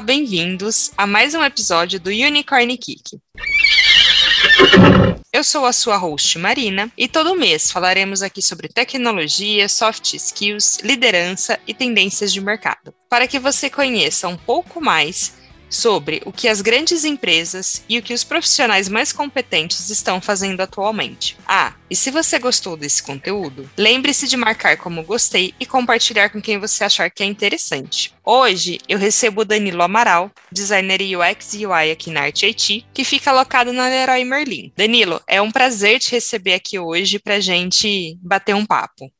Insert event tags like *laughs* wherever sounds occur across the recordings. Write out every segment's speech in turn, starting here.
Bem-vindos a mais um episódio do Unicorn Kick. Eu sou a sua host Marina e todo mês falaremos aqui sobre tecnologia, soft skills, liderança e tendências de mercado, para que você conheça um pouco mais sobre o que as grandes empresas e o que os profissionais mais competentes estão fazendo atualmente. Ah, e se você gostou desse conteúdo, lembre-se de marcar como gostei e compartilhar com quem você achar que é interessante. Hoje eu recebo o Danilo Amaral, designer UX e UI aqui na Arte IT, que fica alocado na Leroy Merlin. Danilo, é um prazer te receber aqui hoje para gente bater um papo.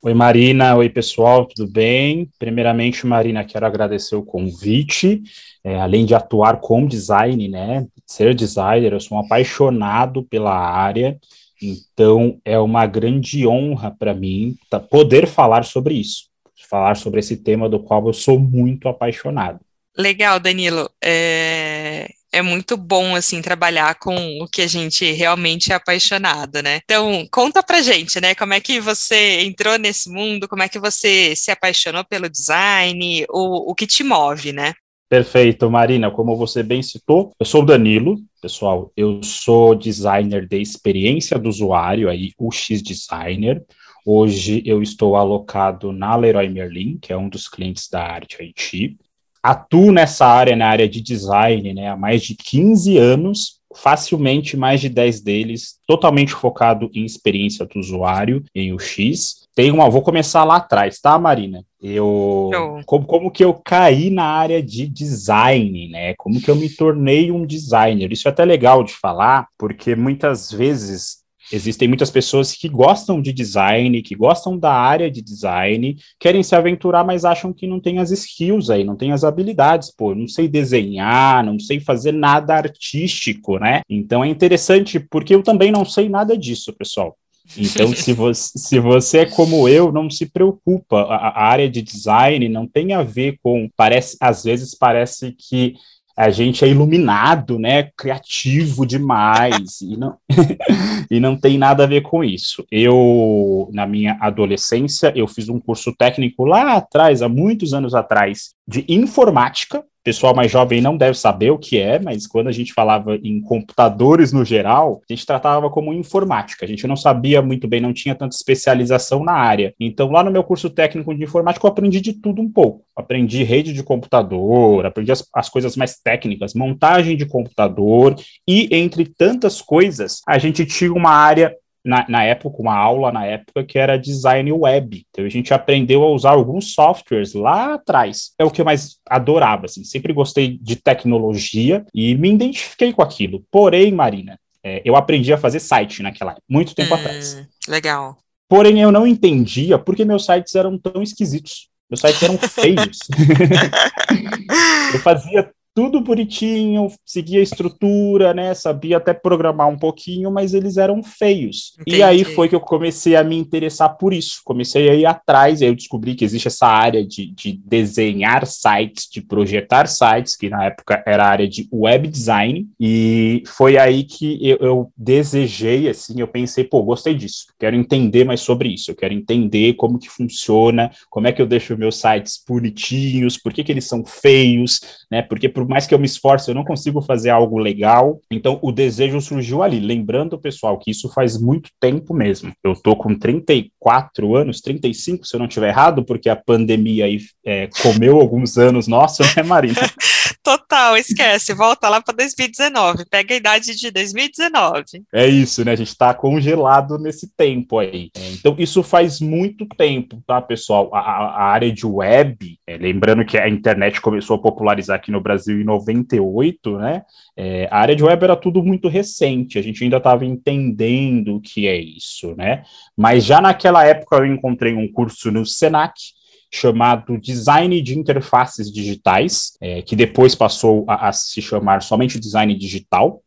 Oi, Marina. Oi, pessoal, tudo bem? Primeiramente, Marina, quero agradecer o convite. É, além de atuar com design, né? Ser designer, eu sou um apaixonado pela área, então é uma grande honra para mim poder falar sobre isso, falar sobre esse tema do qual eu sou muito apaixonado. Legal, Danilo. É, é muito bom assim trabalhar com o que a gente realmente é apaixonado, né? Então, conta pra gente, né? Como é que você entrou nesse mundo? Como é que você se apaixonou pelo design? O, o que te move, né? Perfeito, Marina. Como você bem citou, eu sou o Danilo, pessoal. Eu sou designer de experiência do usuário, aí UX designer. Hoje eu estou alocado na Leroy Merlin, que é um dos clientes da Arte IT atuo nessa área, na área de design, né, há mais de 15 anos, facilmente mais de 10 deles totalmente focado em experiência do usuário, em UX. Tem uma, vou começar lá atrás, tá, Marina? Eu como, como que eu caí na área de design, né? Como que eu me tornei um designer? Isso é até legal de falar, porque muitas vezes Existem muitas pessoas que gostam de design, que gostam da área de design, querem se aventurar, mas acham que não tem as skills aí, não tem as habilidades. Pô, não sei desenhar, não sei fazer nada artístico, né? Então é interessante, porque eu também não sei nada disso, pessoal. Então, se você, *laughs* se você é como eu, não se preocupa. A, a, área de design não tem a ver com. Parece, às vezes parece que a gente é iluminado, né, criativo demais, e não, *laughs* e não tem nada a ver com isso. Eu, na minha adolescência, eu fiz um curso técnico lá atrás, há muitos anos atrás, de informática, pessoal mais jovem não deve saber o que é, mas quando a gente falava em computadores no geral, a gente tratava como informática. A gente não sabia muito bem, não tinha tanta especialização na área. Então, lá no meu curso técnico de informática, eu aprendi de tudo um pouco. Aprendi rede de computador, aprendi as, as coisas mais técnicas, montagem de computador, e entre tantas coisas, a gente tinha uma área na, na, época, uma aula na época que era design web. Então a gente aprendeu a usar alguns softwares lá atrás. É o que eu mais adorava, assim. Sempre gostei de tecnologia e me identifiquei com aquilo. Porém, Marina, é, eu aprendi a fazer site naquela época, muito tempo hum, atrás. Legal. Porém, eu não entendia porque meus sites eram tão esquisitos. Meus sites eram feios. *laughs* *laughs* eu fazia tudo bonitinho, seguia a estrutura, né? Sabia até programar um pouquinho, mas eles eram feios. Entendi. E aí foi que eu comecei a me interessar por isso. Comecei a ir atrás, aí eu descobri que existe essa área de, de desenhar sites, de projetar sites, que na época era a área de web design, e foi aí que eu, eu desejei, assim, eu pensei, pô, gostei disso, quero entender mais sobre isso, eu quero entender como que funciona, como é que eu deixo meus sites bonitinhos, por que, que eles são feios, né? Porque por mais que eu me esforce, eu não consigo fazer algo legal. Então, o desejo surgiu ali. Lembrando, pessoal, que isso faz muito tempo mesmo. Eu tô com 34 anos, 35, se eu não estiver errado, porque a pandemia aí é, comeu alguns anos nossos, né, Marina? *laughs* Total, esquece. Volta lá para 2019. Pega a idade de 2019. É isso, né? A gente está congelado nesse tempo aí. É, então, isso faz muito tempo, tá, pessoal? A, a área de web, é, lembrando que a internet começou a popularizar aqui no Brasil em 98, né? É, a área de web era tudo muito recente. A gente ainda estava entendendo o que é isso, né? Mas já naquela época eu encontrei um curso no Senac chamado Design de Interfaces Digitais, é, que depois passou a, a se chamar somente Design Digital.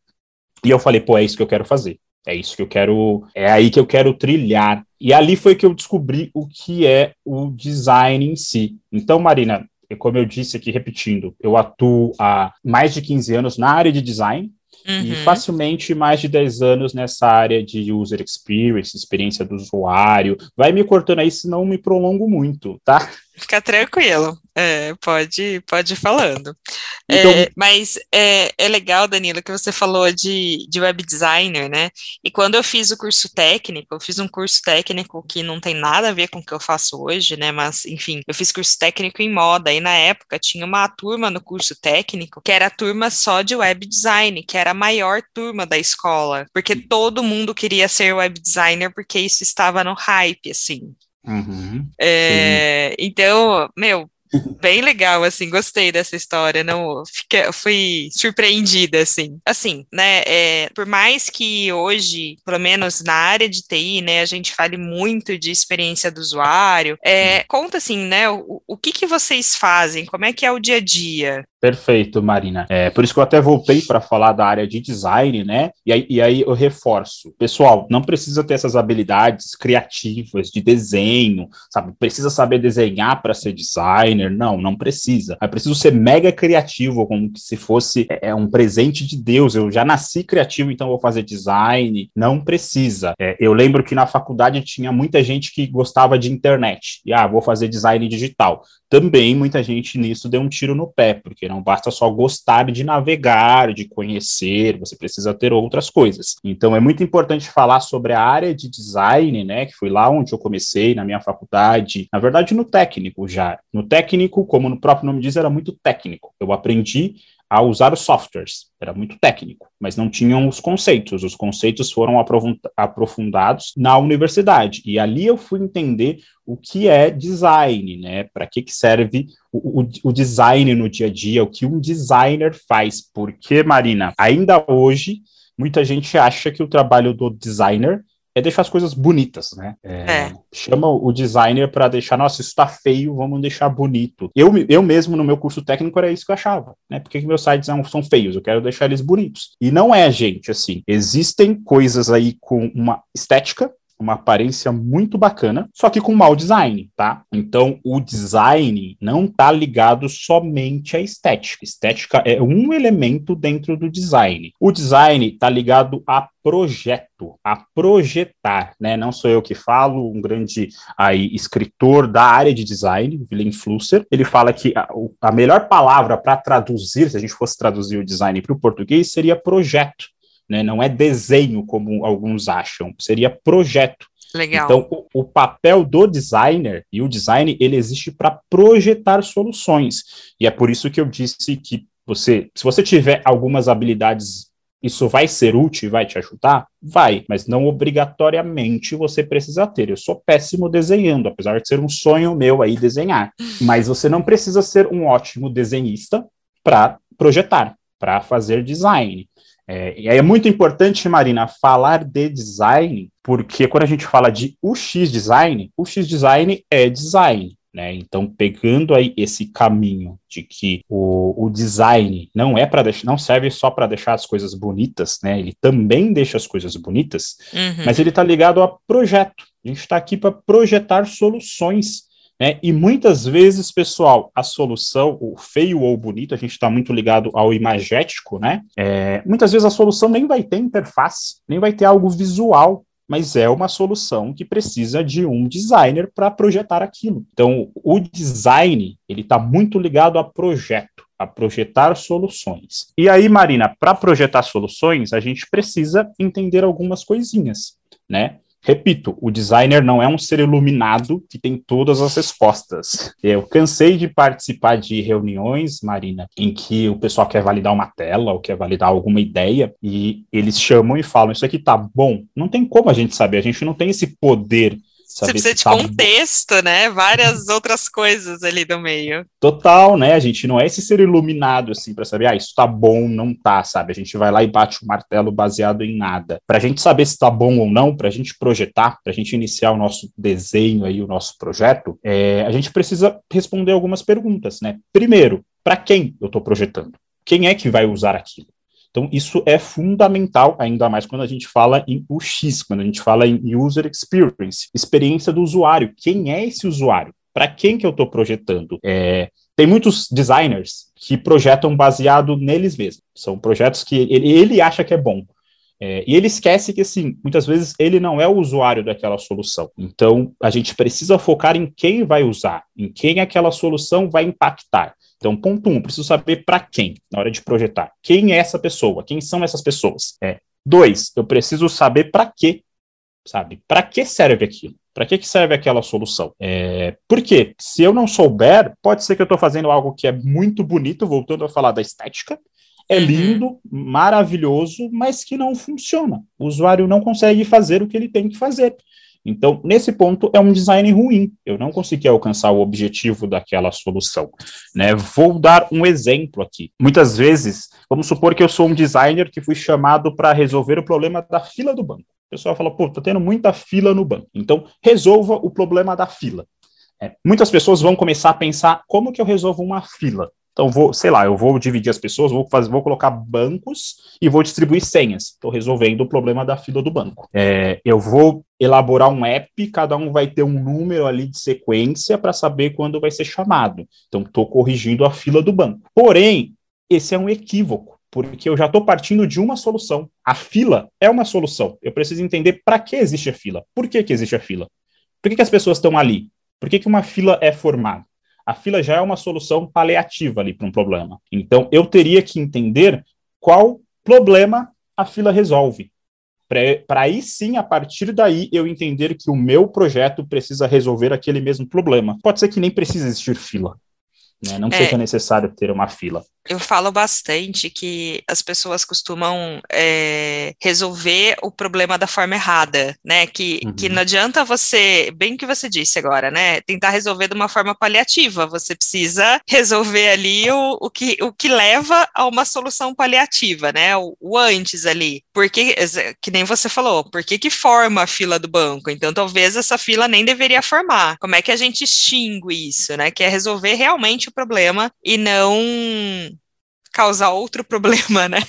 E eu falei, pô, é isso que eu quero fazer. É isso que eu quero, é aí que eu quero trilhar. E ali foi que eu descobri o que é o design em si. Então, Marina, como eu disse aqui repetindo, eu atuo há mais de 15 anos na área de design, Uhum. E facilmente mais de 10 anos nessa área de user experience, experiência do usuário. Vai me cortando aí, senão me prolongo muito, tá? Fica tranquilo. É, pode, pode ir falando. Então, é, mas é, é legal, Danilo, que você falou de, de web designer, né? E quando eu fiz o curso técnico, eu fiz um curso técnico que não tem nada a ver com o que eu faço hoje, né? Mas, enfim, eu fiz curso técnico em moda, e na época tinha uma turma no curso técnico que era a turma só de web design, que era a maior turma da escola, porque todo mundo queria ser web designer, porque isso estava no hype, assim. Uhum, é, então, meu, bem legal, assim, gostei dessa história, não fiquei, fui surpreendida, assim. Assim, né, é, por mais que hoje, pelo menos na área de TI, né, a gente fale muito de experiência do usuário, é, conta assim, né, o, o que que vocês fazem, como é que é o dia a dia? Perfeito, Marina. É, por isso que eu até voltei para falar da área de design, né? E aí, e aí eu reforço. Pessoal, não precisa ter essas habilidades criativas de desenho, sabe? Precisa saber desenhar para ser designer. Não, não precisa. É preciso ser mega criativo, como se fosse é, é, um presente de Deus. Eu já nasci criativo, então vou fazer design. Não precisa. É, eu lembro que na faculdade tinha muita gente que gostava de internet. E, ah, vou fazer design digital também muita gente nisso deu um tiro no pé, porque não basta só gostar de navegar, de conhecer, você precisa ter outras coisas. Então é muito importante falar sobre a área de design, né, que foi lá onde eu comecei na minha faculdade, na verdade no técnico já. No técnico, como no próprio nome diz, era muito técnico. Eu aprendi a usar os softwares. Era muito técnico, mas não tinham os conceitos. Os conceitos foram aprofundados na universidade. E ali eu fui entender o que é design, né? Para que, que serve o, o, o, design no dia a dia, o que um designer faz. Porque, Marina, ainda hoje, muita gente acha que o trabalho do designer é deixar as coisas bonitas, né? É, é. Chama o designer para deixar, nossa, isso tá feio, vamos deixar bonito. Eu, eu mesmo, no meu curso técnico, era isso que eu achava, né? Por que, meus sites são, são feios? Eu quero deixar eles bonitos. E não é, gente, assim. Existem coisas aí com uma estética uma aparência muito bacana, só que com mau design, tá? Então, o design não tá ligado somente à estética. Estética é um elemento dentro do design. O design tá ligado a projeto, a projetar, né? Não sou eu que falo, um grande aí escritor da área de design, Willem Flusser, ele fala que a, a melhor palavra para traduzir, se a gente fosse traduzir o design para o português, seria projeto né? Não é desenho, como alguns acham, seria projeto. Legal. Então, o, o, papel do designer e o design ele existe para projetar soluções. E é por isso que eu disse que você, se você tiver algumas habilidades, isso vai ser útil e vai te ajudar? Vai, mas não obrigatoriamente você precisa ter. Eu sou péssimo desenhando, apesar de ser um sonho meu aí desenhar. *laughs* Mas você não precisa ser um ótimo desenhista para projetar, para fazer design. É, e aí é muito importante, Marina, falar de design, porque quando a gente fala de UX design, UX design é design. Né? Então, pegando aí esse caminho de que o, o design não é para não serve só para deixar as coisas bonitas, né? Ele também deixa as coisas bonitas, uhum. mas ele está ligado a projeto. A gente está aqui para projetar soluções né? E muitas vezes, pessoal, a solução, o feio ou bonito, a gente está muito ligado ao imagético, né? É, muitas vezes a solução nem vai ter interface, nem vai ter algo visual, mas é uma solução que precisa de um designer para projetar aquilo. Então, o design ele está muito ligado a projeto, a projetar soluções. E aí, Marina, para projetar soluções, a gente precisa entender algumas coisinhas, né? Repito, o designer não é um ser iluminado que tem todas as respostas. Eu cansei de participar de reuniões, Marina, em que o pessoal quer validar uma tela ou quer validar alguma ideia e eles chamam e falam: Isso aqui tá bom. Não tem como a gente saber, a gente não tem esse poder você precisa de tá contexto, né? Várias outras coisas ali no meio. Total, né? A gente não é esse ser iluminado, assim, para saber, ah, isso tá bom, não tá, sabe? A gente vai lá e bate o martelo baseado em nada. Pra gente saber se tá bom ou não, pra gente projetar, pra gente iniciar o nosso desenho aí, o nosso projeto, é, a gente precisa responder algumas perguntas, né? Primeiro, para quem eu tô projetando? Quem é que vai usar aquilo? Então, isso é fundamental, ainda mais quando a gente fala em UX, quando a gente fala em User Experience, experiência do usuário. Quem é esse usuário? Para quem que eu estou projetando? É, tem muitos designers que projetam baseado neles mesmos. São projetos que ele, ele acha que é bom. É, e ele esquece que, assim, muitas vezes ele não é o usuário daquela solução. Então, a gente precisa focar em quem vai usar, em quem aquela solução vai impactar. Então, ponto um, preciso saber para quem, na hora de projetar. Quem é essa pessoa? Quem são essas pessoas? É. Dois, eu preciso saber para quê, sabe? Para que serve aquilo? Para que, que serve aquela solução? É, porque se eu não souber, pode ser que eu estou fazendo algo que é muito bonito, voltando a falar da estética, é uhum. lindo, maravilhoso, mas que não funciona. O usuário não consegue fazer o que ele tem que fazer. Então, nesse ponto, é um design ruim. Eu não consegui alcançar o objetivo daquela solução. Né? Vou dar um exemplo aqui. Muitas vezes, vamos supor que eu sou um designer que fui chamado para resolver o problema da fila do banco. O pessoal fala, pô, tá tendo muita fila no banco. Então, resolva o problema da fila. É, muitas pessoas vão começar a pensar como que eu resolvo uma fila. Então, vou, sei lá, eu vou dividir as pessoas, vou, fazer, vou colocar bancos e vou distribuir senhas. Estou resolvendo o problema da fila do banco. É, eu vou elaborar um app, cada um vai ter um número ali de sequência para saber quando vai ser chamado. Então, estou corrigindo a fila do banco. Porém, esse é um equívoco porque eu já estou partindo de uma solução. A fila é uma solução. Eu preciso entender para que existe a fila. Por que, que existe a fila? Por que, que as pessoas estão ali? Por que, que uma fila é formada? A fila já é uma solução paliativa ali para um problema. Então, eu teria que entender qual problema a fila resolve. Para aí sim, a partir daí, eu entender que o meu projeto precisa resolver aquele mesmo problema. Pode ser que nem precise existir fila. Né? Não é, seja necessário ter uma fila. Eu falo bastante que as pessoas costumam é, resolver o problema da forma errada, né? Que, uhum. que não adianta você, bem que você disse agora, né? Tentar resolver de uma forma paliativa. Você precisa resolver ali o, o, que, o que leva a uma solução paliativa, né? O, o antes ali. Porque, que nem você falou, por que, que forma a fila do banco? Então, talvez essa fila nem deveria formar. Como é que a gente extingue isso, né? Que é resolver realmente o problema e não causar outro problema, né?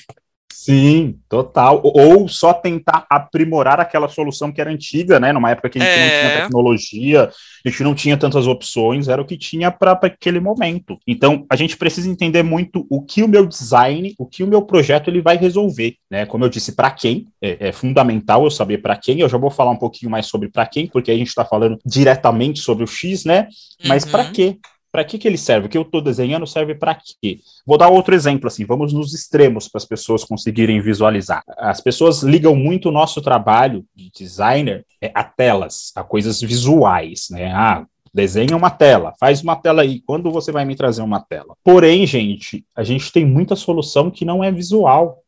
Sim, total. Ou só tentar aprimorar aquela solução que era antiga, né? Numa época que a gente é... não tinha é. tecnologia, a gente não tinha tantas opções, era o que tinha para aquele momento. Então, a gente precisa entender muito o que o meu design, o que o meu projeto ele vai resolver, né? Como eu disse, para quem é, é, fundamental eu saber para quem. Eu já vou falar um pouquinho mais sobre para quem, porque a gente está falando diretamente sobre o X, né? Mas uhum. para quê? Para que, que ele serve? O que eu estou desenhando serve para quê? Vou dar outro exemplo, assim, vamos nos extremos para as pessoas conseguirem visualizar. As pessoas ligam muito o nosso trabalho de designer é, a telas, a coisas visuais, né? Ah, desenha uma tela, faz uma tela aí, quando você vai me trazer uma tela? Porém, gente, a gente tem muita solução que não é visual.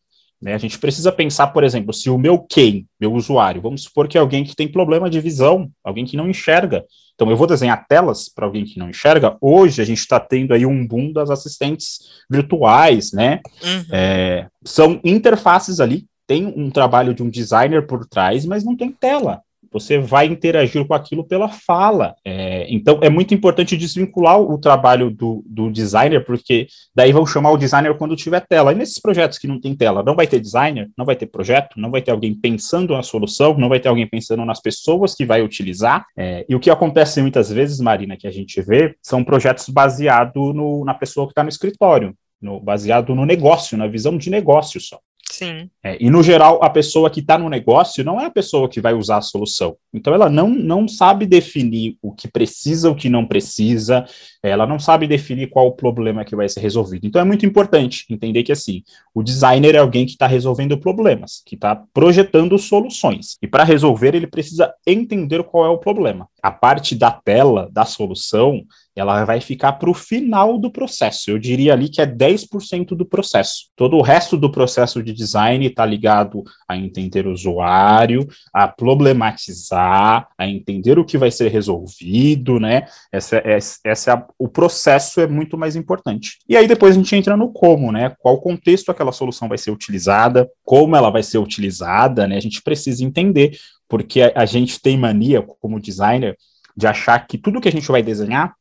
Né? A gente precisa pensar, por exemplo, se o meu quem, meu usuário, vamos supor que é alguém que tem problema de visão, alguém que não enxerga. Então, eu vou desenhar telas para alguém que não enxerga. Hoje, a gente está tendo aí um boom das assistentes virtuais, né? Uhum. É, são interfaces ali, tem um trabalho de um designer por trás, mas não tem tela você vai interagir com aquilo pela fala. É, então, é muito importante desvincular o trabalho do, do, designer, porque daí vão chamar o designer quando tiver tela. E nesses projetos que não tem tela, não vai ter designer, não vai ter projeto, não vai ter alguém pensando na solução, não vai ter alguém pensando nas pessoas que vai utilizar. É, e o que acontece muitas vezes, Marina, que a gente vê, são projetos baseados na pessoa que está no escritório. No, baseado no negócio, na visão de negócio só. Sim. É, e, no geral, a pessoa que está no negócio não é a pessoa que vai usar a solução. Então, ela não, não sabe definir o que precisa, o que não precisa, ela não sabe definir qual o problema que vai ser resolvido. Então, é muito importante entender que, assim, o designer é alguém que está resolvendo problemas, que está projetando soluções. E para resolver, ele precisa entender qual é o problema. A parte da tela, da solução, ela vai ficar para o final do processo. Eu diria ali que é 10% do processo. Todo o resto do processo de design está ligado a entender o usuário, a problematizar, a entender o que vai ser resolvido, né? Essa, essa, essa é o processo é muito mais importante. E aí depois a gente entra no como, né? Qual contexto aquela solução vai ser utilizada, como ela vai ser utilizada, né? A gente precisa entender, porque a, a gente tem mania como designer de achar que tudo que a gente vai desenhar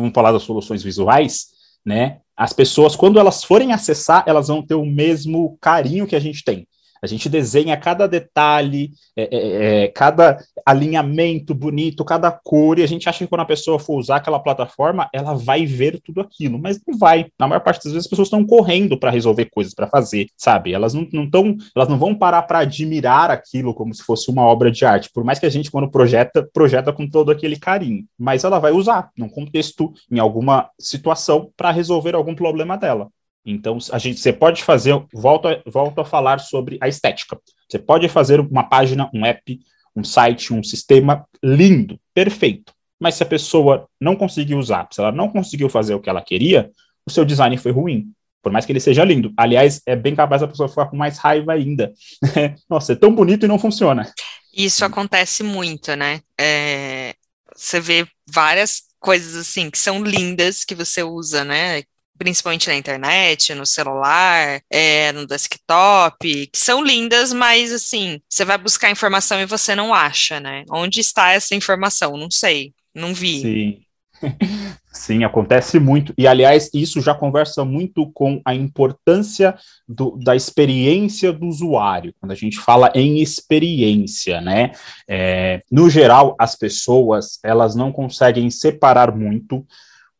vamos falar das soluções visuais, né? As pessoas, quando elas forem acessar, elas vão ter o mesmo carinho que a gente tem. A gente desenha cada detalhe, é, é, é, cada alinhamento bonito, cada cor, e a gente acha que quando a pessoa for usar aquela plataforma, ela vai ver tudo aquilo, mas não vai. Na maior parte das vezes as pessoas estão correndo para resolver coisas para fazer, sabe? Elas não, não tão, elas não vão parar para admirar aquilo como se fosse uma obra de arte, por mais que a gente quando projeta, projeta com todo aquele carinho, mas ela vai usar num contexto, em alguma situação para resolver algum problema dela. Então, a gente, você pode fazer, volto a, volto a falar sobre a estética. Você pode fazer uma página, um app, um site, um sistema lindo, perfeito. Mas se a pessoa não conseguiu usar, se ela não conseguiu fazer o que ela queria, o seu design foi ruim. Por mais que ele seja lindo. Aliás, é bem capaz a pessoa ficar com mais raiva ainda. *laughs* Nossa, é tão bonito e não funciona. Isso acontece muito, né? É, você vê várias coisas assim que são lindas que você usa, né? Principalmente na internet, no celular, é, no desktop, que são lindas, mas assim, você vai buscar informação e você não acha, né? Onde está essa informação? Não sei, não vi. Sim. *laughs* Sim, acontece muito. E, aliás, isso já conversa muito com a importância do, da experiência do usuário, quando a gente fala em experiência, né? É, no geral, as pessoas, elas não conseguem separar muito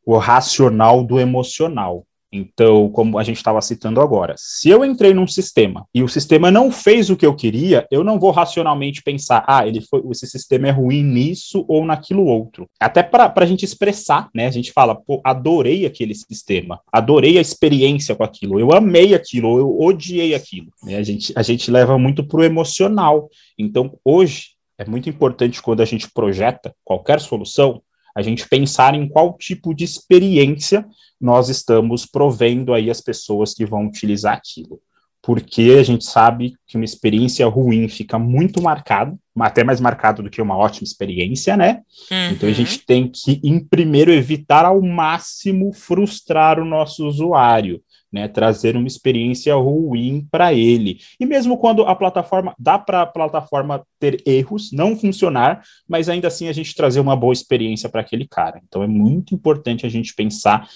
o racional do emocional. Então, como a gente estava citando agora, se eu entrei num sistema e o sistema não fez o que eu queria, eu não vou racionalmente pensar, ah, ele foi, esse sistema é ruim nisso ou naquilo outro. Até para a gente expressar, né? A gente fala, pô, adorei aquele sistema, adorei a experiência com aquilo, eu amei aquilo, eu odiei aquilo. Né? A, gente, a gente leva muito para o emocional. Então, hoje, é muito importante quando a gente projeta qualquer solução, a gente pensar em qual tipo de experiência nós estamos provendo aí as pessoas que vão utilizar aquilo. Porque a gente sabe que uma experiência ruim fica muito marcada, até mais marcado do que uma ótima experiência, né? Uhum. Então a gente tem que, em primeiro, evitar ao máximo frustrar o nosso usuário né, trazer uma experiência ruim para ele. E mesmo quando a plataforma dá para a plataforma ter erros, não funcionar, mas ainda assim a gente trazer uma boa experiência para aquele cara. Então é muito importante a gente pensar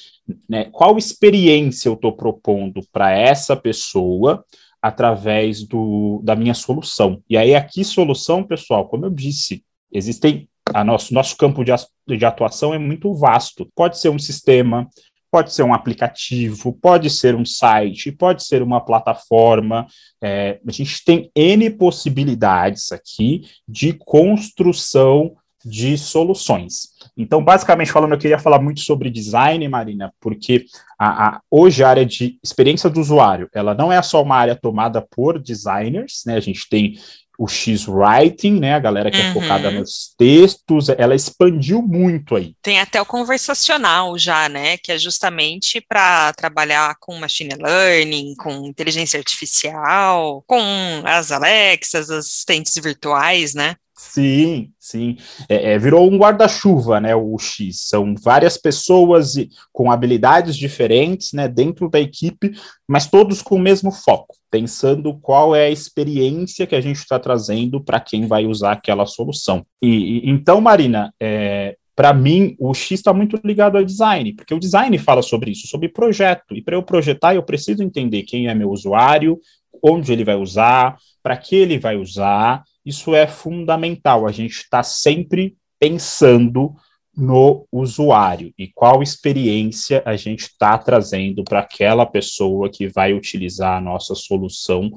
né, qual experiência eu estou propondo para essa pessoa através do, da minha solução. E aí aqui solução, pessoal, como eu disse, existem a nosso, nosso campo de, de atuação é muito vasto. Pode ser um sistema, Pode ser um aplicativo, pode ser um site, pode ser uma plataforma. É, a gente tem N possibilidades aqui de construção de soluções. Então, basicamente falando, eu queria falar muito sobre design, Marina, porque a, a, hoje a área de experiência do usuário, ela não é só uma área tomada por designers, né? A gente tem o X-Writing, né? A galera que uhum. é focada nos textos, ela expandiu muito aí. Tem até o conversacional já, né? Que é justamente para trabalhar com machine learning, com inteligência artificial, com as Alexas, assistentes virtuais, né? Sim, sim. É, é, virou um guarda-chuva, né? O X. São várias pessoas com habilidades diferentes, né? Dentro da equipe, mas todos com o mesmo foco, pensando qual é a experiência que a gente está trazendo para quem vai usar aquela solução. E, e então, Marina, é, para mim, o X está muito ligado ao design, porque o design fala sobre isso, sobre projeto. E para eu projetar, eu preciso entender quem é meu usuário, onde ele vai usar, para que ele vai usar isso é fundamental. A gente está sempre pensando no usuário e qual experiência a gente está trazendo para aquela pessoa que vai utilizar a nossa solução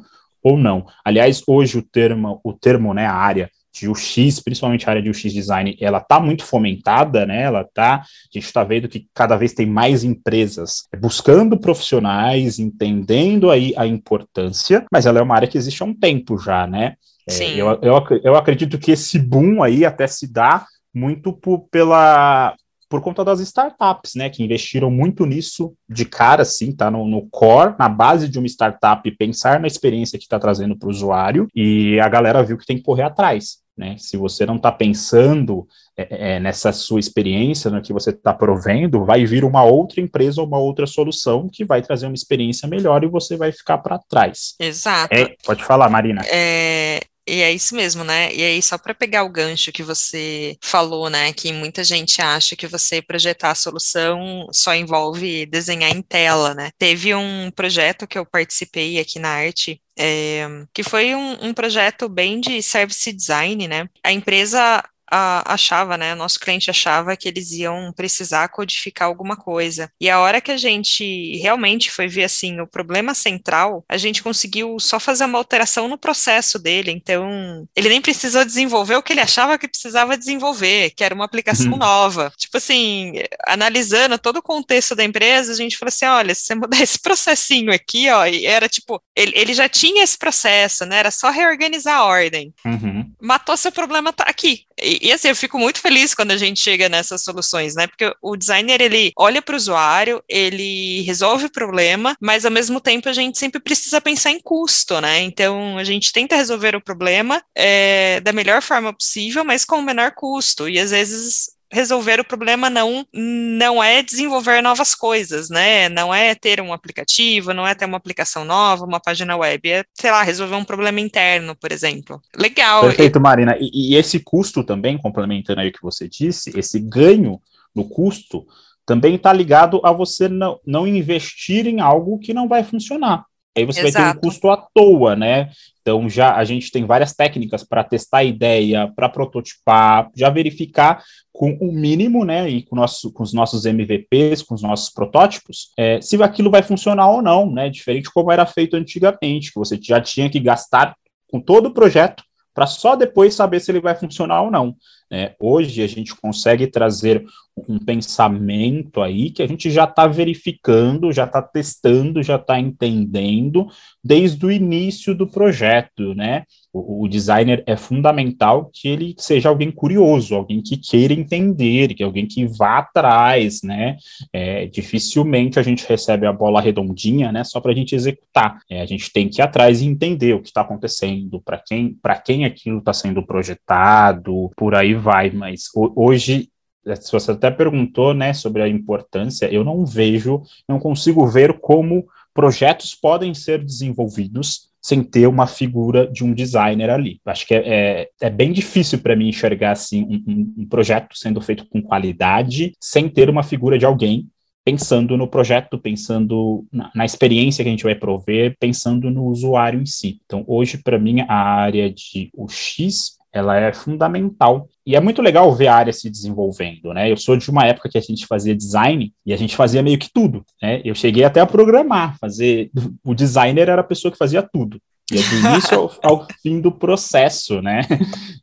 ou não. Aliás, hoje o termo, o termo, né, a área de UX, principalmente a área de UX design, ela está muito fomentada, né? Ela tá, a gente está vendo que cada vez tem mais empresas buscando profissionais, entendendo aí a importância, mas ela é uma área que existe há um tempo já, né? É, eu, eu, eu acredito que esse boom aí até se dá muito por, pela, por conta das startups, né, que investiram muito nisso de cara, assim, tá no, no core, na base de uma startup, pensar na experiência que está trazendo para o usuário, e a galera viu que tem que correr atrás. Né? Se você não está pensando é, é, nessa sua experiência, no que você está provendo, vai vir uma outra empresa ou uma outra solução que vai trazer uma experiência melhor e você vai ficar para trás. Exato. É, pode falar, Marina. É, E é isso mesmo, né? E aí, só para pegar o gancho que você falou, né? Que muita gente acha que você projetar a solução só envolve desenhar em tela, né? Teve um projeto que eu participei aqui na Arte é, que foi um, um, projeto bem de service design, né? A empresa a, achava, né, nosso cliente achava que eles iam precisar codificar alguma coisa. E a hora que a gente realmente foi ver, assim, o problema central, a gente conseguiu só fazer uma alteração no processo dele. Então, ele nem precisou desenvolver o que ele achava que precisava desenvolver, que era uma aplicação uhum. nova. Tipo assim, analisando todo o contexto da empresa, a gente falou assim, olha, se você mudar esse processinho aqui, ó, e era tipo, ele, ele já tinha esse processo, né, era só reorganizar a ordem. Uhum. Matou seu problema, tá aqui. E, e, assim, eu fico muito feliz quando a gente chega nessas soluções, né? Porque o designer, ele olha para o usuário, ele resolve o problema, mas ao mesmo tempo a gente sempre precisa pensar em custo, né? Então, a gente tenta resolver o problema é, da melhor forma possível, mas com o menor custo. E às vezes resolver o problema não, não é desenvolver novas coisas, né? Não é ter um aplicativo, não é ter uma aplicação nova, uma página web, é, sei lá, resolver um problema interno, por exemplo. Legal. Perfeito, Marina. E, e esse custo também, complementando aí o que você disse, esse ganho no custo também está ligado a você não, não investir em algo que não vai funcionar. Aí você Exato. vai ter um custo à toa, né? Então já a gente tem várias técnicas para testar a ideia, para prototipar, já verificar com o mínimo, né, e com, nosso, com os nossos MVPs, com os nossos protótipos, é, se aquilo vai funcionar ou não, né? Diferente como era feito antigamente, que você já tinha que gastar com todo o projeto para só depois saber se ele vai funcionar ou não. Né? Hoje a gente consegue trazer um pensamento aí que a gente já está verificando, já está testando, já está entendendo desde o início do projeto, né? O, o, designer é fundamental que ele seja alguém curioso, alguém que queira entender, que alguém que vá atrás, né? É, dificilmente a gente recebe a bola redondinha, né? Só para a gente executar. É, a gente tem que ir atrás e entender o que está acontecendo, para quem, para quem aquilo está sendo projetado, por aí vai. Mas hoje se você até perguntou, né, sobre a importância, eu não vejo, não consigo ver como projetos podem ser desenvolvidos sem ter uma figura de um designer ali. Acho que é, é, é bem difícil para mim enxergar assim um, um, projeto sendo feito com qualidade sem ter uma figura de alguém pensando no projeto, pensando na, na experiência que a gente vai prover, pensando no usuário em si. Então, hoje, para mim, a área de UX ela é fundamental. E é muito legal ver a área se desenvolvendo, né? Eu sou de uma época que a gente fazia design e a gente fazia meio que tudo, né? Eu cheguei até a programar, fazer. O designer era a pessoa que fazia tudo. E é do início ao, ao, *laughs* fim do processo, né?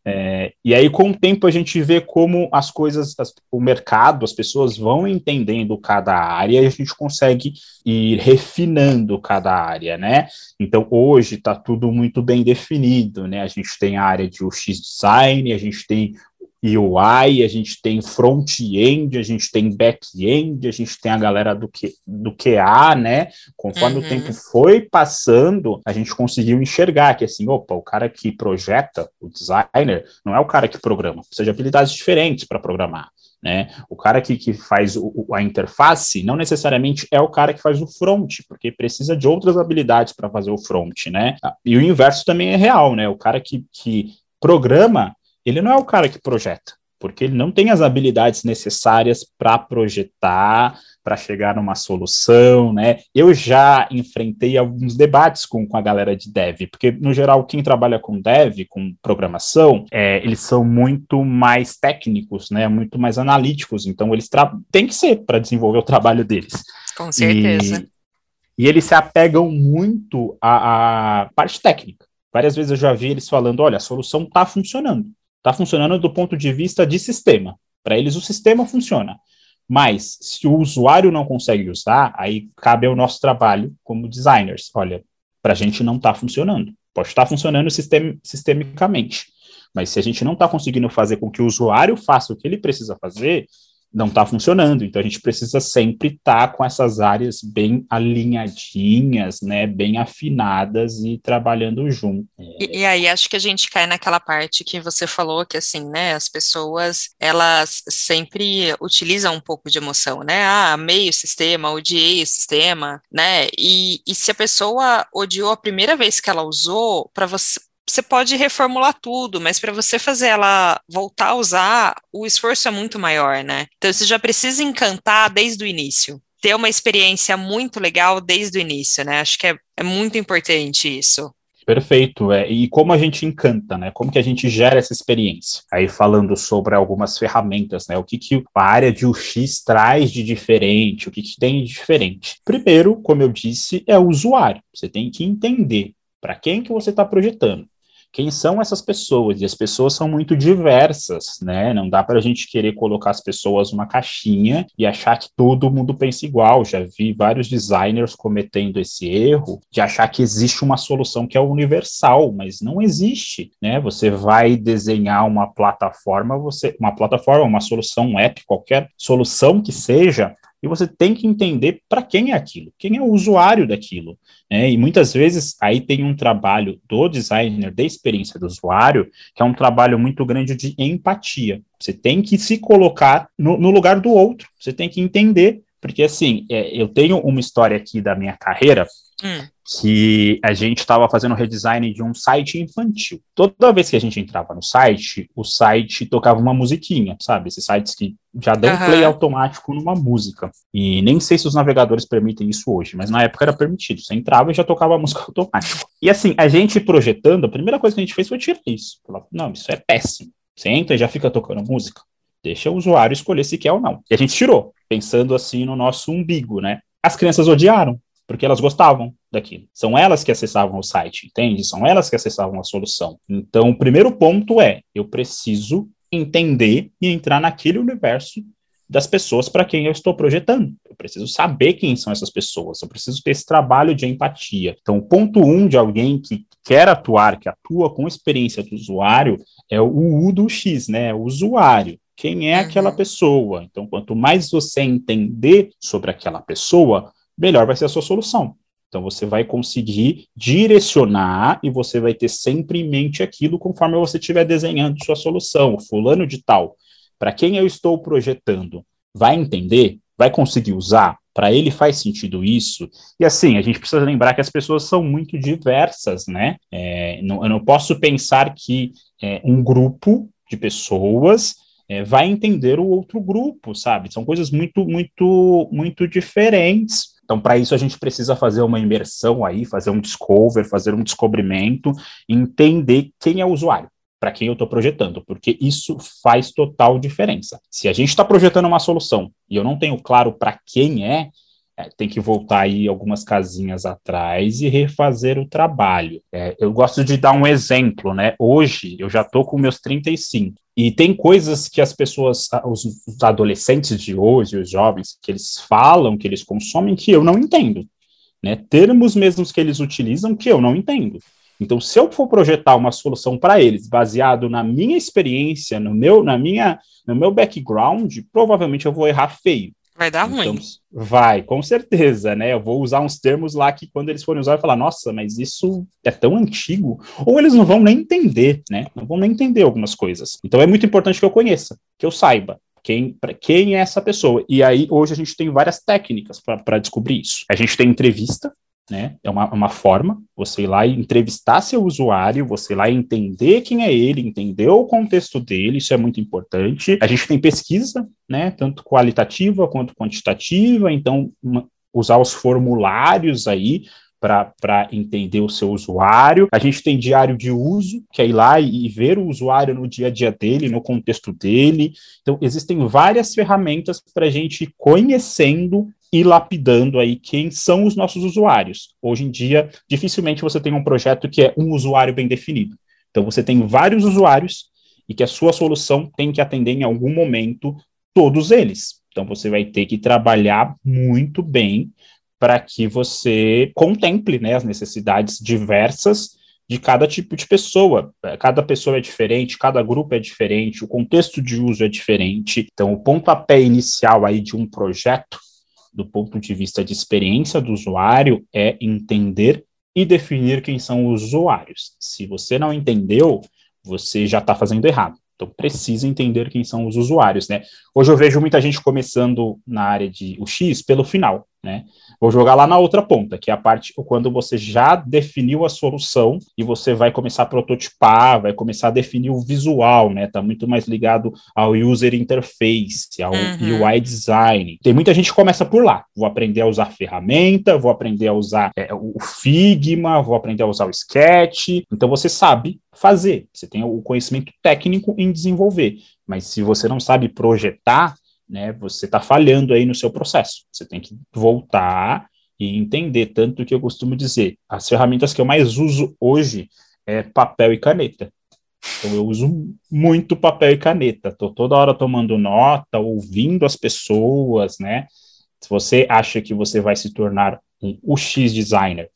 É, e aí, com o tempo, a gente vê como as coisas, as, o mercado, as pessoas vão entendendo cada área e a gente consegue ir refinando cada área, né? Então, hoje está tudo muito bem definido, né? A gente tem a área de UX Design, a gente tem UI, a gente tem front-end, a gente tem back-end, a gente tem a galera do, que, do QA, né? Conforme uhum. o tempo foi passando, a gente conseguiu enxergar que, assim, opa, o cara que projeta, o designer, não é o cara que programa, precisa de habilidades diferentes para programar. Né? O cara que, que faz o, a interface não necessariamente é o cara que faz o front, porque precisa de outras habilidades para fazer o front, né? E o inverso também é real, né? O cara que, que programa ele não é o cara que projeta, porque ele não tem as habilidades necessárias para projetar, para chegar numa solução, né? Eu já enfrentei alguns debates com, com a galera de dev, porque, no geral, quem trabalha com dev, com programação, é, eles são muito mais técnicos, né? Muito mais analíticos, então eles têm que ser para desenvolver o trabalho deles. Com certeza. E, e eles se apegam muito à, à parte técnica. Várias vezes eu já vi eles falando: olha, a solução está funcionando Está funcionando do ponto de vista de sistema. Para eles, o sistema funciona. Mas, se o usuário não consegue usar, aí cabe ao nosso trabalho como designers. Olha, para a gente não está funcionando. Pode estar tá funcionando sistem sistemicamente. Mas se a gente não está conseguindo fazer com que o usuário faça o que ele precisa fazer, não está funcionando. Então a gente precisa sempre estar tá com essas áreas bem alinhadinhas, né, bem afinadas e trabalhando junto. E, e, aí acho que a gente cai naquela parte que você falou que assim, né, as pessoas elas sempre utilizam um pouco de emoção, né? Ah, amei o sistema, odiei o sistema, né? E, e se a pessoa odiou a primeira vez que ela usou, para você você pode reformular tudo, mas para você fazer ela voltar a usar, o esforço é muito maior, né? Então você já precisa encantar desde o início. Ter uma experiência muito legal desde o início, né? Acho que é, é muito importante isso. Perfeito, é. E como a gente encanta, né? Como que a gente gera essa experiência? Aí falando sobre algumas ferramentas, né? O que, que a área de UX traz de diferente, o que, que tem de diferente? Primeiro, como eu disse, é o usuário. Você tem que entender para quem que você está projetando quem são essas pessoas? E as pessoas são muito diversas, né? Não dá para a gente querer colocar as pessoas numa caixinha e achar que todo mundo pensa igual. Já vi vários designers cometendo esse erro de achar que existe uma solução que é universal, mas não existe, né? Você vai desenhar uma plataforma, você uma plataforma, uma solução, um app, qualquer solução que seja, e você tem que entender para quem é aquilo, quem é o usuário daquilo. Né? E muitas vezes aí tem um trabalho do designer, da experiência do usuário, que é um trabalho muito grande de empatia. Você tem que se colocar no, no lugar do outro, você tem que entender, porque assim, é, eu tenho uma história aqui da minha carreira. Hum que a gente estava fazendo redesign de um site infantil. Toda vez que a gente entrava no site, o site tocava uma musiquinha, sabe? Esses sites que já dão uhum. play automático numa música. E nem sei se os navegadores permitem isso hoje, mas na época era permitido. Você entrava e já tocava a música *laughs* automática. E assim, a gente projetando, a primeira coisa que a gente fez foi tirar isso. Falar, não, isso é péssimo. Você entra e já fica tocando música. Deixa o usuário escolher se quer ou não. E a gente tirou, pensando assim no nosso umbigo, né? As crianças odiaram, porque elas gostavam daquilo. São elas que acessavam o site, entende? São elas que acessavam a solução. Então, o primeiro ponto é: eu preciso entender e entrar naquele universo das pessoas para quem eu estou projetando. Eu preciso saber quem são essas pessoas, eu preciso ter esse trabalho de empatia. Então, o ponto um de alguém que quer atuar, que atua com experiência do usuário, é o U do X, né? O usuário. Quem é aquela uhum. pessoa? Então, quanto mais você entender sobre aquela pessoa, melhor vai ser a sua solução. Então você vai conseguir direcionar e você vai ter sempre em mente aquilo conforme você estiver desenhando sua solução. Fulano de tal, para quem eu estou projetando, vai entender? Vai conseguir usar? Para ele faz sentido isso? E assim, a gente precisa lembrar que as pessoas são muito diversas, né? É, não, eu não posso pensar que é, um grupo de pessoas é, vai entender o outro grupo, sabe? São coisas muito, muito, muito diferentes. Então, para isso, a gente precisa fazer uma imersão aí, fazer um discover, fazer um descobrimento, entender quem é o usuário, para quem eu estou projetando, porque isso faz total diferença. Se a gente está projetando uma solução e eu não tenho claro para quem é, tem que voltar aí algumas casinhas atrás e refazer o trabalho. É, eu gosto de dar um exemplo, né? Hoje eu já estou com meus 35. E tem coisas que as pessoas, os, os adolescentes de hoje, os jovens, que eles falam, que eles consomem, que eu não entendo. Né? Termos mesmos que eles utilizam que eu não entendo. Então, se eu for projetar uma solução para eles, baseado na minha experiência, no meu, na minha, no meu background, provavelmente eu vou errar feio. Vai dar então, ruim. Vai, com certeza, né? Eu vou usar uns termos lá que quando eles forem usar, eu falar, nossa, mas isso é tão antigo. Ou eles não vão nem entender, né? Não vão nem entender algumas coisas. Então é muito importante que eu conheça, que eu saiba quem, quem é essa pessoa. E aí, hoje, a gente tem várias técnicas para descobrir isso. A gente tem entrevista, né? É uma, uma forma, você ir lá e entrevistar seu usuário, você ir lá e entender quem é ele, entender o contexto dele, isso é muito importante. A gente tem pesquisa, né? Tanto qualitativa quanto quantitativa, então uma, usar os formulários aí para entender o seu usuário. A gente tem diário de uso, que é ir lá e, e, ver o usuário no dia a dia dele, no contexto dele. Então, existem várias ferramentas para a gente ir conhecendo e lapidando aí quem são os nossos usuários. Hoje em dia, dificilmente você tem um projeto que é um usuário bem definido. Então, você tem vários usuários e que a sua solução tem que atender em algum momento todos eles. Então, você vai ter que trabalhar muito bem para que você contemple né, as necessidades diversas de cada tipo de pessoa. Cada pessoa é diferente, cada grupo é diferente, o contexto de uso é diferente. Então, o pontapé inicial aí de um projeto do ponto de vista de experiência do usuário, é entender e definir quem são os usuários. Se você não entendeu, você já está fazendo errado. Então, precisa entender quem são os usuários, né? Hoje eu vejo muita gente começando na área de UX pelo final. né? Vou jogar lá na outra ponta, que é a parte quando você já definiu a solução e você vai começar a prototipar, vai começar a definir o visual, né? Tá muito mais ligado ao user interface, ao uhum. UI design. Tem muita gente que começa por lá. Vou aprender a usar ferramenta, vou aprender a usar é, o Figma, vou aprender a usar o Sketch. Então você sabe fazer, você tem o conhecimento técnico em desenvolver. Mas se você não sabe projetar, né, você está falhando aí no seu processo. Você tem que voltar e entender tanto que eu costumo dizer. As ferramentas que eu mais uso hoje é papel e caneta. Então eu uso muito papel e caneta. Estou toda hora tomando nota, ouvindo as pessoas, né? Se você acha que você vai se tornar um UX designer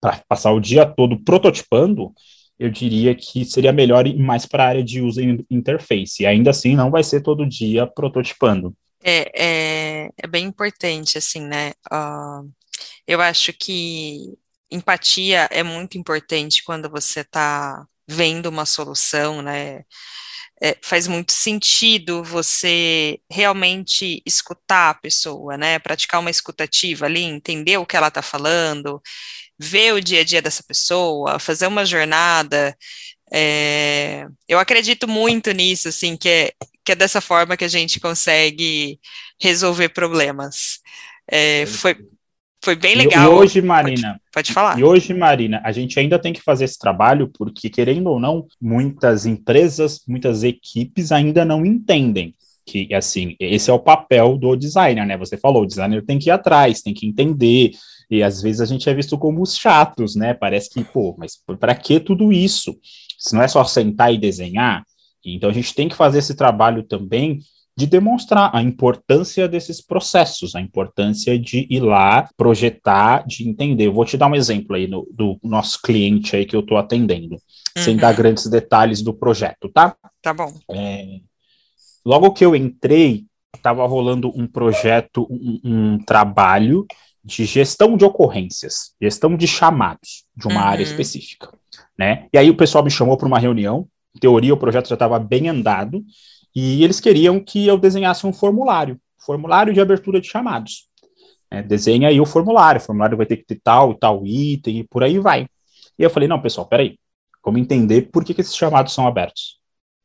para passar o dia todo prototipando, eu diria que seria melhor ir mais para a área de user interface. E ainda assim, não vai ser todo dia prototipando. É, é, é bem importante, assim, né? Uh, eu acho que empatia é muito importante quando você está vendo uma solução, né? É, faz muito sentido você realmente escutar a pessoa, né? Praticar uma escutativa ali, entender o que ela está falando, ver o dia a dia dessa pessoa, fazer uma jornada. É, eu acredito muito nisso, assim, que é, que é dessa forma que a gente consegue resolver problemas. É, foi, foi bem legal. E hoje, Marina. Pode, pode, falar. E hoje, Marina, a gente ainda tem que fazer esse trabalho, porque, querendo ou não, muitas empresas, muitas equipes ainda não entendem que, assim, esse é o papel do designer, né? Você falou, o designer tem que ir atrás, tem que entender, e às vezes a gente é visto como os chatos, né? Parece que, pô, mas para que tudo isso? Se não é só sentar e desenhar, então a gente tem que fazer esse trabalho também de demonstrar a importância desses processos, a importância de ir lá, projetar, de entender. Eu vou te dar um exemplo aí no, do nosso cliente aí que eu estou atendendo, uhum. sem dar grandes detalhes do projeto, tá? Tá bom. É, logo que eu entrei, estava rolando um projeto, um, um trabalho de gestão de ocorrências, gestão de chamados de uma uhum. área específica, né? E aí o pessoal me chamou para uma reunião. Em teoria, o projeto já estava bem andado e eles queriam que eu desenhasse um formulário, formulário de abertura de chamados. É, desenha aí o formulário, o formulário vai ter que ter tal e tal item e por aí vai. E eu falei, não, pessoal, peraí, vamos entender por que, que esses chamados são abertos.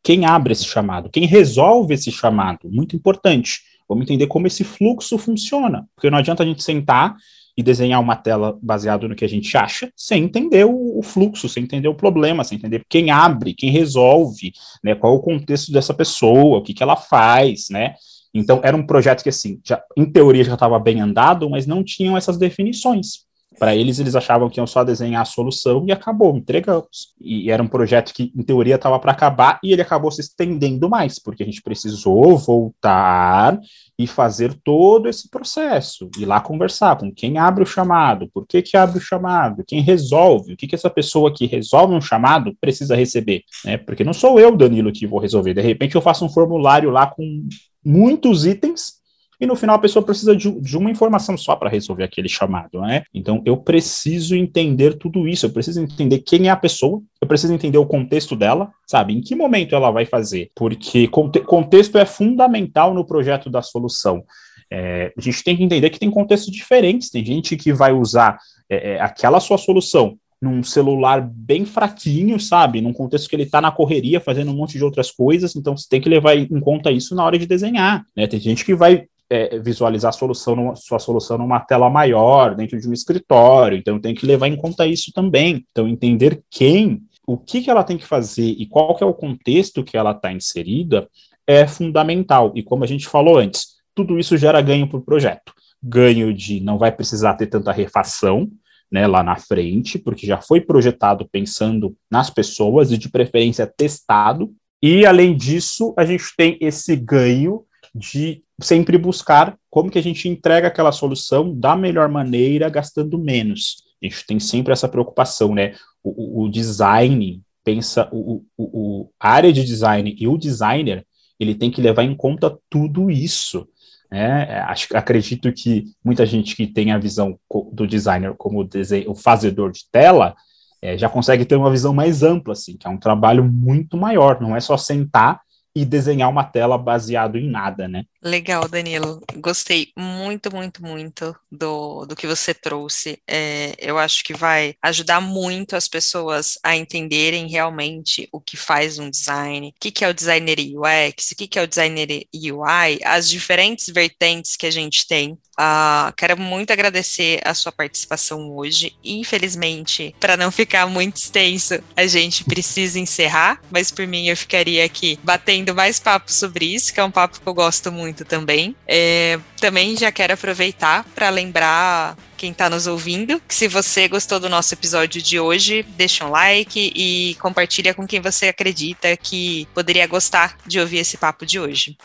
Quem abre esse chamado? Quem resolve esse chamado? Muito importante. Vamos entender como esse fluxo funciona, porque não adianta a gente sentar e desenhar uma tela baseado no que a gente acha, sem entender o, o, fluxo, sem entender o problema, sem entender quem abre, quem resolve, né, qual é o contexto dessa pessoa, o que, que ela faz, né? Então, era um projeto que, assim, já, em teoria já estava bem andado, mas não tinham essas definições. Para eles, eles achavam que iam só desenhar a solução e acabou, entregamos. E era um projeto que, em teoria, estava para acabar e ele acabou se estendendo mais, porque a gente precisou voltar e fazer todo esse processo, ir lá conversar com quem abre o chamado, por que, que abre o chamado, quem resolve, o que, que essa pessoa que resolve um chamado precisa receber, né? Porque não sou eu, Danilo, que vou resolver. De repente eu faço um formulário lá com muitos itens e no final a pessoa precisa de, de uma informação só para resolver aquele chamado, né? Então eu preciso entender tudo isso, eu preciso entender quem é a pessoa, eu preciso entender o contexto dela, sabe? Em que momento ela vai fazer? Porque conte contexto é fundamental no projeto da solução. É, a gente tem que entender que tem contextos diferentes, tem gente que vai usar é, é aquela sua solução num celular bem fraquinho, sabe? Num contexto que ele está na correria, fazendo um monte de outras coisas, então você tem que levar em conta isso na hora de desenhar, né? Tem gente que vai é, visualizar a solução numa, sua solução numa tela maior, dentro de um escritório, então tem que levar em conta isso também. Então, entender quem, o que, que ela tem que fazer e qual que é o contexto que ela está inserida é fundamental. E como a gente falou antes, tudo isso gera ganho para o projeto. Ganho de não vai precisar ter tanta refação, né, lá na frente, porque já foi projetado pensando nas pessoas e de preferência testado. E além disso, a gente tem esse ganho de sempre buscar como que a gente entrega aquela solução da melhor maneira, gastando menos. A gente tem sempre essa preocupação, né? O, o design pensa, o, o, o, a área de design e o designer, ele tem que levar em conta tudo isso. Né? Acho, acredito que muita gente que tem a visão do designer como desenho, o fazedor de tela, é, já consegue ter uma visão mais ampla, assim, que é um trabalho muito maior, não é só sentar e desenhar uma tela baseado em nada, né? Legal, Danilo. Gostei muito, muito, muito do, do que você trouxe. É, eu acho que vai ajudar muito as pessoas a entenderem realmente o que faz um design, o que, que é o designer UX, o que, que é o designer UI, as diferentes vertentes que a gente tem Uh, quero muito agradecer a sua participação hoje. Infelizmente, para não ficar muito extenso, a gente precisa encerrar, mas por mim eu ficaria aqui batendo mais papo sobre isso, que é um papo que eu gosto muito também. É, também já quero aproveitar para lembrar quem está nos ouvindo, que se você gostou do nosso episódio de hoje, deixa um like e compartilha com quem você acredita que poderia gostar de ouvir esse papo de hoje.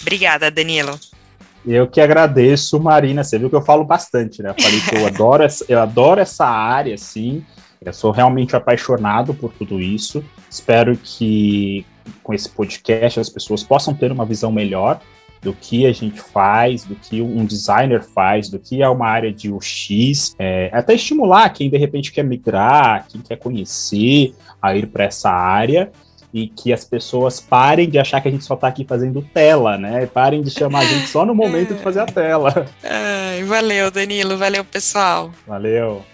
Obrigada, Danilo. Eu que agradeço, Marina. Você viu que eu falo bastante, né? Eu falei que eu *laughs* adoro essa, eu adoro essa área, assim. Eu sou realmente apaixonado por tudo isso. Espero que com esse podcast as pessoas possam ter uma visão melhor do que a gente faz, do que um designer faz, do que é uma área de UX, é, até estimular quem de repente quer migrar, quem quer conhecer, a ir para essa área e que as pessoas parem de achar que a gente só está aqui fazendo tela, né? Parem de chamar a gente só no momento de fazer a tela. Ai, *laughs* valeu, Danilo. Valeu, pessoal. Valeu.